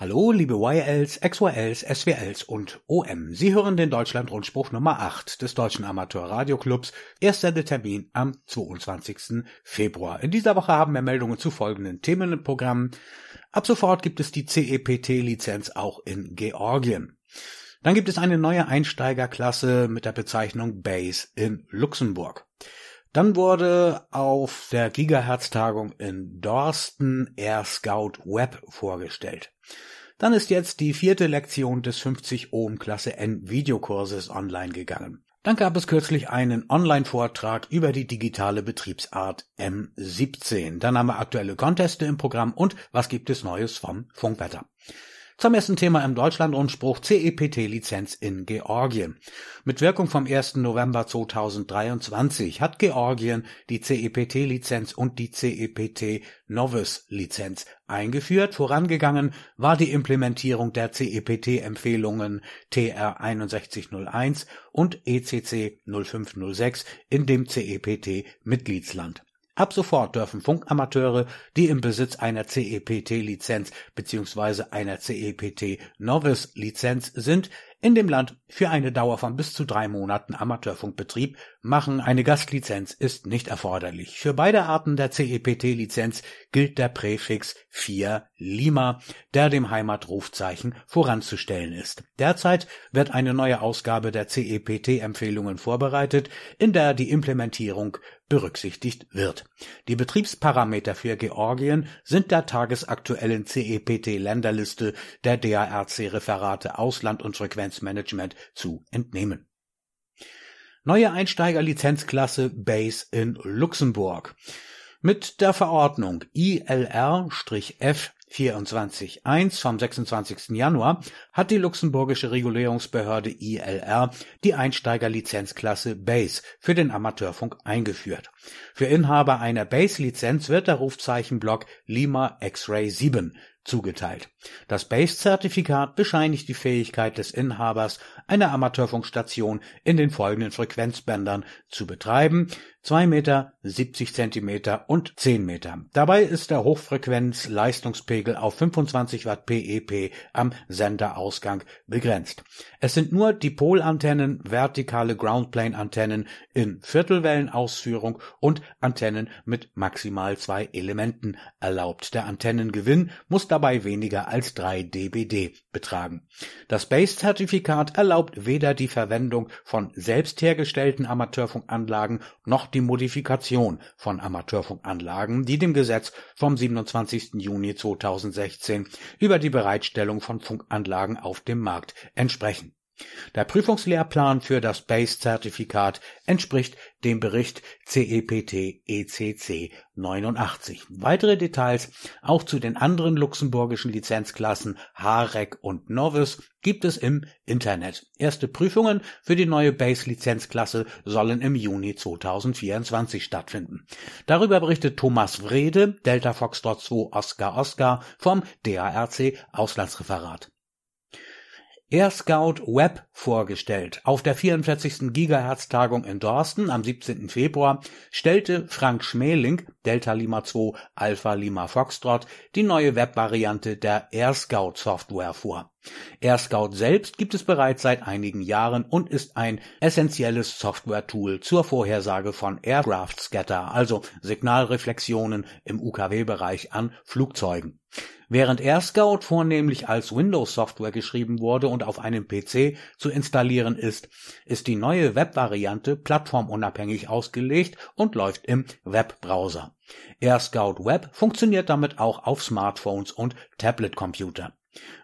Hallo, liebe YLs, XYLs, SWLs und OM. Sie hören den Deutschlandrundspruch Nummer 8 des Deutschen Amateurradioclubs. Erster Termin am 22. Februar. In dieser Woche haben wir Meldungen zu folgenden Themen im Programm. Ab sofort gibt es die CEPT-Lizenz auch in Georgien. Dann gibt es eine neue Einsteigerklasse mit der Bezeichnung Base in Luxemburg. Dann wurde auf der Gigahertz-Tagung in Dorsten Air Scout Web vorgestellt. Dann ist jetzt die vierte Lektion des 50 Ohm Klasse N Videokurses online gegangen. Dann gab es kürzlich einen Online-Vortrag über die digitale Betriebsart M17. Dann haben wir aktuelle Conteste im Programm und was gibt es Neues vom Funkwetter. Zum ersten Thema im Deutschlandrundspruch CEPT-Lizenz in Georgien. Mit Wirkung vom 1. November 2023 hat Georgien die CEPT-Lizenz und die CEPT Novice-Lizenz eingeführt. Vorangegangen war die Implementierung der CEPT-Empfehlungen TR 6101 und ECC 0506 in dem CEPT-Mitgliedsland. Ab sofort dürfen Funkamateure, die im Besitz einer CEPT-Lizenz bzw. einer CEPT-Novice-Lizenz sind, in dem Land für eine Dauer von bis zu drei Monaten Amateurfunkbetrieb machen. Eine Gastlizenz ist nicht erforderlich. Für beide Arten der CEPT-Lizenz gilt der Präfix 4 Lima, der dem Heimatrufzeichen voranzustellen ist. Derzeit wird eine neue Ausgabe der CEPT-Empfehlungen vorbereitet, in der die Implementierung berücksichtigt wird. Die Betriebsparameter für Georgien sind der tagesaktuellen CEPT-Länderliste der DARC-Referate Ausland und Frequenz Management zu entnehmen. Neue Einsteigerlizenzklasse Base in Luxemburg. Mit der Verordnung ILR-F 24.1 vom 26. Januar hat die luxemburgische Regulierungsbehörde ILR die Einsteigerlizenzklasse Base für den Amateurfunk eingeführt. Für Inhaber einer Base-Lizenz wird der Rufzeichenblock Lima X-Ray 7 zugeteilt. Das Base-Zertifikat bescheinigt die Fähigkeit des Inhabers, eine Amateurfunkstation in den folgenden Frequenzbändern zu betreiben, 2 Meter, 70 Zentimeter und 10 Meter. Dabei ist der Hochfrequenz-Leistungspegel auf 25 Watt PEP am Senderausgang begrenzt. Es sind nur Dipolantennen, vertikale Groundplane-Antennen in Viertelwellenausführung und Antennen mit maximal zwei Elementen erlaubt. Der Antennengewinn muss dabei weniger als 3 dBd betragen. Das Base-Zertifikat erlaubt weder die Verwendung von selbst hergestellten Amateurfunkanlagen noch die Modifikation von Amateurfunkanlagen, die dem Gesetz vom 27. Juni 2016 über die Bereitstellung von Funkanlagen auf dem Markt entsprechen der Prüfungslehrplan für das BASE-Zertifikat entspricht dem Bericht CEPT ECC 89. Weitere Details auch zu den anderen luxemburgischen Lizenzklassen HAREC und Novice gibt es im Internet. Erste Prüfungen für die neue BASE-Lizenzklasse sollen im Juni 2024 stattfinden. Darüber berichtet Thomas Wrede, Delta Foxtrot 2 Oscar Oscar vom DARC Auslandsreferat. AirScout Web vorgestellt. Auf der 44. Gigahertz-Tagung in Dorsten am 17. Februar stellte Frank Schmeling, Delta Lima 2 Alpha Lima Foxtrot, die neue Web-Variante der AirScout Software vor. AirScout selbst gibt es bereits seit einigen Jahren und ist ein essentielles Software-Tool zur Vorhersage von Aircraft Scatter, also Signalreflexionen im UKW-Bereich an Flugzeugen. Während AirScout vornehmlich als Windows-Software geschrieben wurde und auf einem PC zu installieren ist, ist die neue Web-Variante plattformunabhängig ausgelegt und läuft im Webbrowser. AirScout Web funktioniert damit auch auf Smartphones und Tablet-Computer.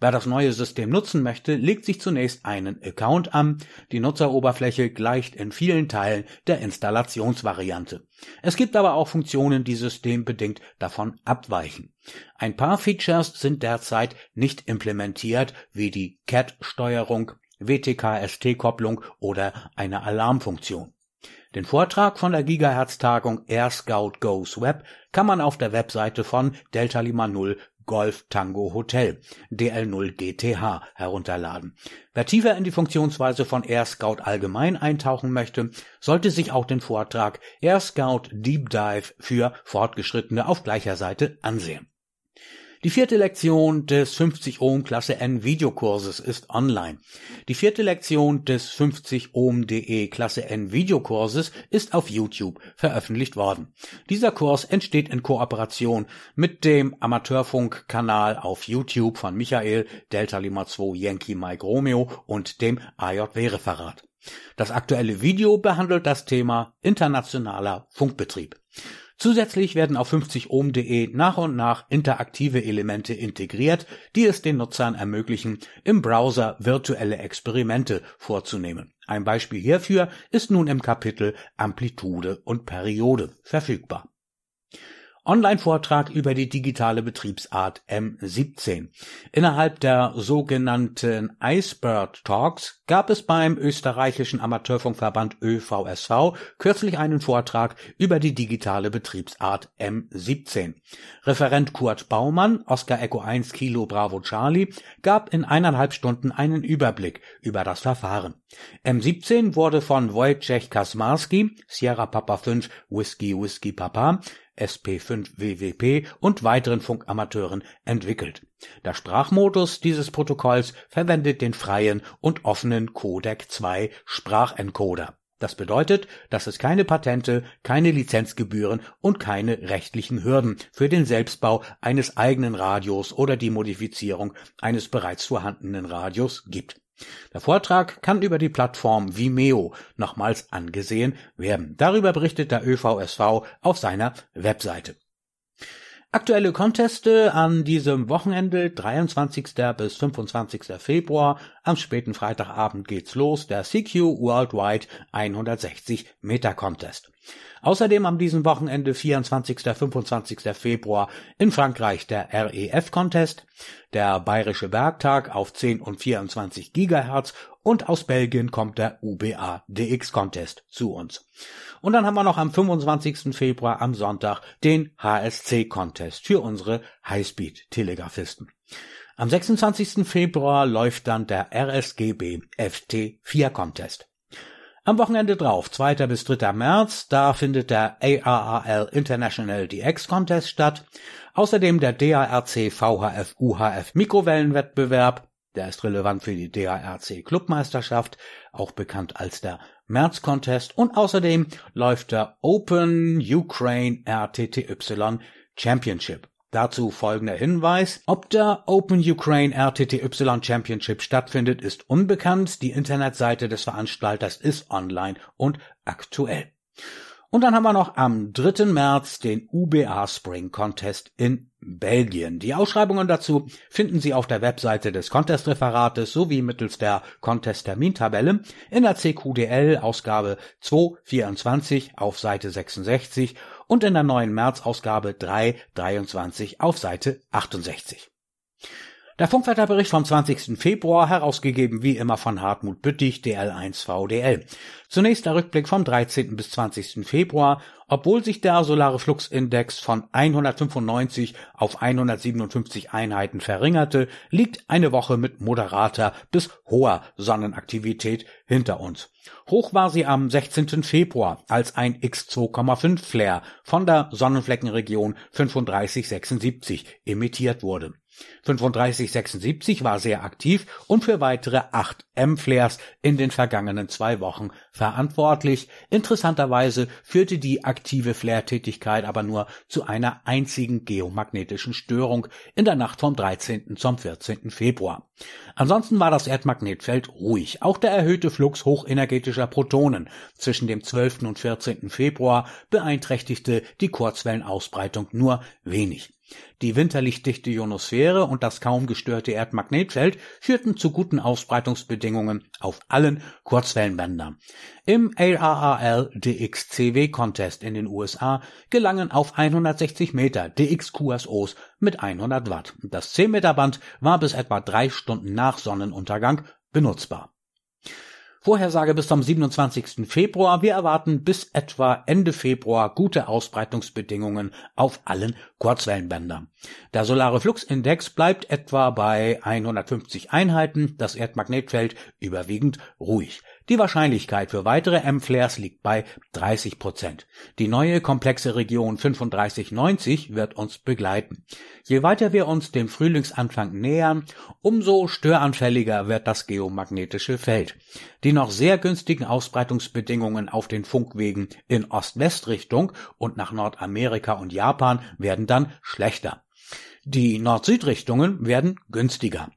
Wer das neue System nutzen möchte, legt sich zunächst einen Account an. Die Nutzeroberfläche gleicht in vielen Teilen der Installationsvariante. Es gibt aber auch Funktionen, die systembedingt davon abweichen. Ein paar Features sind derzeit nicht implementiert, wie die CAT-Steuerung, WTK-ST-Kopplung oder eine Alarmfunktion. Den Vortrag von der Gigahertz-Tagung Air Scout Goes Web kann man auf der Webseite von Delta Lima 0 Golf Tango Hotel DL0 GTH herunterladen. Wer tiefer in die Funktionsweise von Air Scout allgemein eintauchen möchte, sollte sich auch den Vortrag Air Scout Deep Dive für Fortgeschrittene auf gleicher Seite ansehen. Die vierte Lektion des 50 Ohm Klasse N Videokurses ist online. Die vierte Lektion des 50 Ohm.de Klasse N Videokurses ist auf YouTube veröffentlicht worden. Dieser Kurs entsteht in Kooperation mit dem Amateurfunkkanal auf YouTube von Michael Delta Lima 2 Yankee Mike Romeo und dem AJW Referat. Das aktuelle Video behandelt das Thema internationaler Funkbetrieb. Zusätzlich werden auf 50ohm.de nach und nach interaktive Elemente integriert, die es den Nutzern ermöglichen, im Browser virtuelle Experimente vorzunehmen. Ein Beispiel hierfür ist nun im Kapitel Amplitude und Periode verfügbar. Online-Vortrag über die digitale Betriebsart M17. Innerhalb der sogenannten Icebird Talks gab es beim österreichischen Amateurfunkverband ÖVSV kürzlich einen Vortrag über die digitale Betriebsart M17. Referent Kurt Baumann, Oscar Echo 1 Kilo Bravo Charlie, gab in eineinhalb Stunden einen Überblick über das Verfahren. M17 wurde von Wojciech Kasmarski, Sierra Papa 5 Whiskey Whiskey Papa, SP5WWP und weiteren Funkamateuren entwickelt. Der Sprachmodus dieses Protokolls verwendet den freien und offenen Codec 2 Sprachencoder. Das bedeutet, dass es keine Patente, keine Lizenzgebühren und keine rechtlichen Hürden für den Selbstbau eines eigenen Radios oder die Modifizierung eines bereits vorhandenen Radios gibt. Der Vortrag kann über die Plattform Vimeo nochmals angesehen werden. Darüber berichtet der ÖVSV auf seiner Webseite. Aktuelle Conteste an diesem Wochenende, 23. bis 25. Februar. Am späten Freitagabend geht's los, der CQ Worldwide 160 Meter Contest. Außerdem am diesem Wochenende 24. 25. Februar in Frankreich der REF Contest, der Bayerische Bergtag auf 10 und 24 Gigahertz und aus Belgien kommt der UBA DX Contest zu uns. Und dann haben wir noch am 25. Februar am Sonntag den HSC Contest für unsere Highspeed Telegraphisten. Am 26. Februar läuft dann der RSGB FT4 Contest. Am Wochenende drauf, 2. bis 3. März, da findet der ARRL International DX Contest statt. Außerdem der DARC VHF UHF Mikrowellenwettbewerb. Der ist relevant für die DARC Clubmeisterschaft, auch bekannt als der März Contest. Und außerdem läuft der Open Ukraine RTTY Championship. Dazu folgender Hinweis. Ob der Open Ukraine RTTY Championship stattfindet, ist unbekannt. Die Internetseite des Veranstalters ist online und aktuell. Und dann haben wir noch am 3. März den UBA Spring Contest in Belgien. Die Ausschreibungen dazu finden Sie auf der Webseite des Contest-Referates sowie mittels der Contest-Termintabelle in der CQDL Ausgabe 224 auf Seite 66 und in der neuen März-Ausgabe 323 auf Seite 68. Der Funkwetterbericht vom 20. Februar, herausgegeben wie immer von Hartmut Büttig, DL1 VDL. Zunächst der Rückblick vom 13. bis 20. Februar. Obwohl sich der solare Fluxindex von 195 auf 157 Einheiten verringerte, liegt eine Woche mit moderater bis hoher Sonnenaktivität hinter uns. Hoch war sie am 16. Februar, als ein X2,5 Flare von der Sonnenfleckenregion 3576 emittiert wurde. 3576 war sehr aktiv und für weitere 8 M-Flares in den vergangenen zwei Wochen verantwortlich. Interessanterweise führte die aktive Flare-Tätigkeit aber nur zu einer einzigen geomagnetischen Störung in der Nacht vom 13. zum 14. Februar. Ansonsten war das Erdmagnetfeld ruhig. Auch der erhöhte Flux hochenergetischer Protonen zwischen dem 12. und 14. Februar beeinträchtigte die Kurzwellenausbreitung nur wenig. Die winterlichtdichte Ionosphäre und das kaum gestörte Erdmagnetfeld führten zu guten Ausbreitungsbedingungen auf allen Kurzwellenbändern. Im ARRL DXCW Contest in den USA gelangen auf 160 Meter DX-QSOs mit 100 Watt. Das 10 Meter Band war bis etwa drei Stunden nach Sonnenuntergang benutzbar. Vorhersage bis zum 27. Februar. Wir erwarten bis etwa Ende Februar gute Ausbreitungsbedingungen auf allen Kurzwellenbändern. Der solare Fluxindex bleibt etwa bei 150 Einheiten, das Erdmagnetfeld überwiegend ruhig. Die Wahrscheinlichkeit für weitere M-Flares liegt bei 30 Prozent. Die neue komplexe Region 3590 wird uns begleiten. Je weiter wir uns dem Frühlingsanfang nähern, umso störanfälliger wird das geomagnetische Feld. Die noch sehr günstigen Ausbreitungsbedingungen auf den Funkwegen in Ost-West-Richtung und nach Nordamerika und Japan werden dann schlechter. Die Nord-Süd-Richtungen werden günstiger.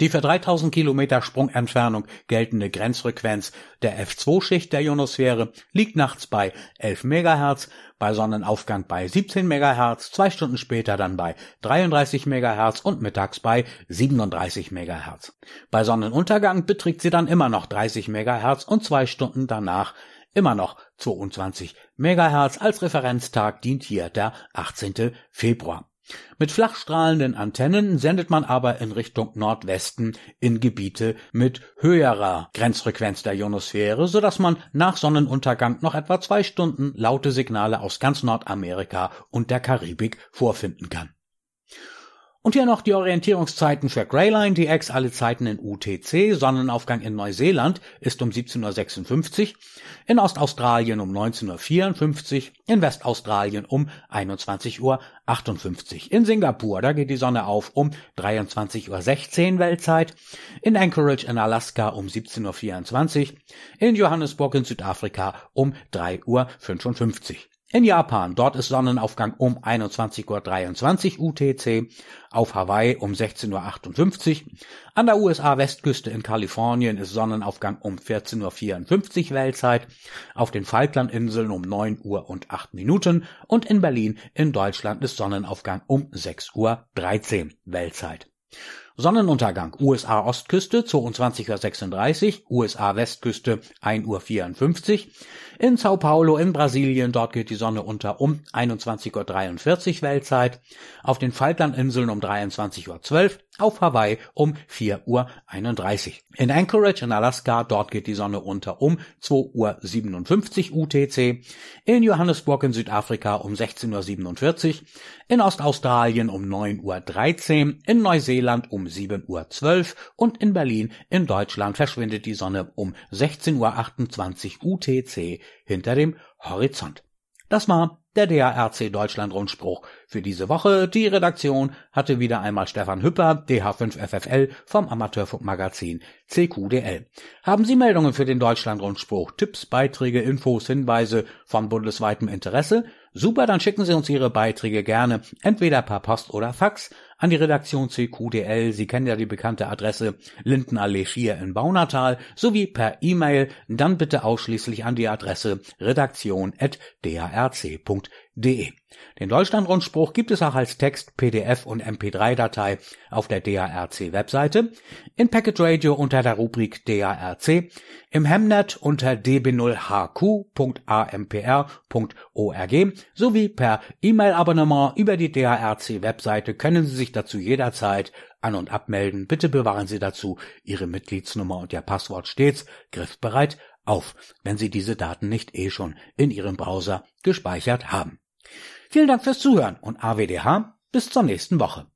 Die für 3000 Kilometer Sprungentfernung geltende Grenzfrequenz der F2-Schicht der Ionosphäre liegt nachts bei 11 MHz, bei Sonnenaufgang bei 17 MHz, zwei Stunden später dann bei 33 MHz und mittags bei 37 MHz. Bei Sonnenuntergang beträgt sie dann immer noch 30 MHz und zwei Stunden danach immer noch 22 MHz. Als Referenztag dient hier der 18. Februar. Mit flachstrahlenden Antennen sendet man aber in Richtung Nordwesten in Gebiete mit höherer Grenzfrequenz der Ionosphäre, so dass man nach Sonnenuntergang noch etwa zwei Stunden laute Signale aus ganz Nordamerika und der Karibik vorfinden kann. Und hier noch die Orientierungszeiten für Greyline DX, alle Zeiten in UTC. Sonnenaufgang in Neuseeland ist um 17.56 Uhr, in Ostaustralien um 19.54 Uhr, in Westaustralien um 21.58 Uhr. In Singapur, da geht die Sonne auf um 23.16 Uhr Weltzeit, in Anchorage in Alaska um 17.24 Uhr, in Johannesburg in Südafrika um 3.55 Uhr. In Japan, dort ist Sonnenaufgang um 21.23 Uhr UTC, auf Hawaii um 16.58 Uhr, an der USA-Westküste in Kalifornien ist Sonnenaufgang um 14.54 Uhr Weltzeit, auf den Falklandinseln um 9 Uhr und 8 Minuten. Und in Berlin in Deutschland ist Sonnenaufgang um 6.13 Uhr Weltzeit. Sonnenuntergang USA Ostküste 22.36 Uhr, USA Westküste 1.54 Uhr. In Sao Paulo in Brasilien, dort geht die Sonne unter um 21.43 Uhr Weltzeit. Auf den Falklandinseln um 23.12 Uhr auf Hawaii um 4.31 Uhr. In Anchorage in Alaska, dort geht die Sonne unter um 2.57 Uhr UTC. In Johannesburg in Südafrika um 16.47 Uhr. In Ostaustralien um 9.13 Uhr. In Neuseeland um 7.12 Uhr. Und in Berlin in Deutschland verschwindet die Sonne um 16.28 Uhr UTC hinter dem Horizont. Das war der DARC Deutschland Rundspruch für diese Woche. Die Redaktion hatte wieder einmal Stefan Hüpper, DH5FFL vom Amateurfunkmagazin CQDL. Haben Sie Meldungen für den Deutschland Rundspruch, Tipps, Beiträge, Infos, Hinweise von bundesweitem Interesse? Super, dann schicken Sie uns Ihre Beiträge gerne entweder per Post oder Fax an die Redaktion CQDL. Sie kennen ja die bekannte Adresse Lindenallee 4 in Baunatal sowie per E-Mail dann bitte ausschließlich an die Adresse redaktion.darc.de. Den Deutschlandrundspruch gibt es auch als Text, PDF und MP3-Datei auf der DARC-Webseite, in Packet Radio unter der Rubrik DARC, im Hemnet unter db0hq.ampr.org sowie per E-Mail-Abonnement über die DARC-Webseite können Sie sich dazu jederzeit an- und abmelden. Bitte bewahren Sie dazu Ihre Mitgliedsnummer und Ihr Passwort stets griffbereit auf, wenn Sie diese Daten nicht eh schon in Ihrem Browser gespeichert haben. Vielen Dank fürs Zuhören und AWDH bis zur nächsten Woche.